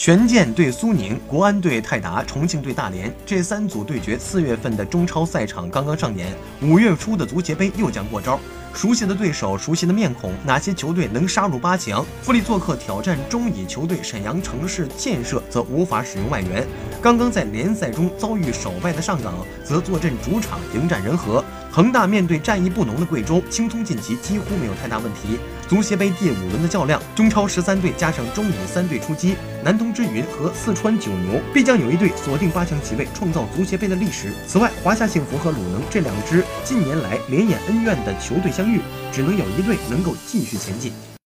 权健对苏宁，国安对泰达，重庆对大连，这三组对决，四月份的中超赛场刚刚上演，五月初的足协杯又将过招。熟悉的对手，熟悉的面孔，哪些球队能杀入八强？富力做客挑战中乙球队沈阳城市建设，则无法使用外援。刚刚在联赛中遭遇首败的上港，则坐镇主场迎战人和。恒大面对战意不浓的贵州，轻松晋级几乎没有太大问题。足协杯第五轮的较量，中超十三队加上中乙三队出击，南通之云和四川九牛必将有一队锁定八强席位，创造足协杯的历史。此外，华夏幸福和鲁能这两支近年来连演恩怨的球队相遇，只能有一队能够继续前进。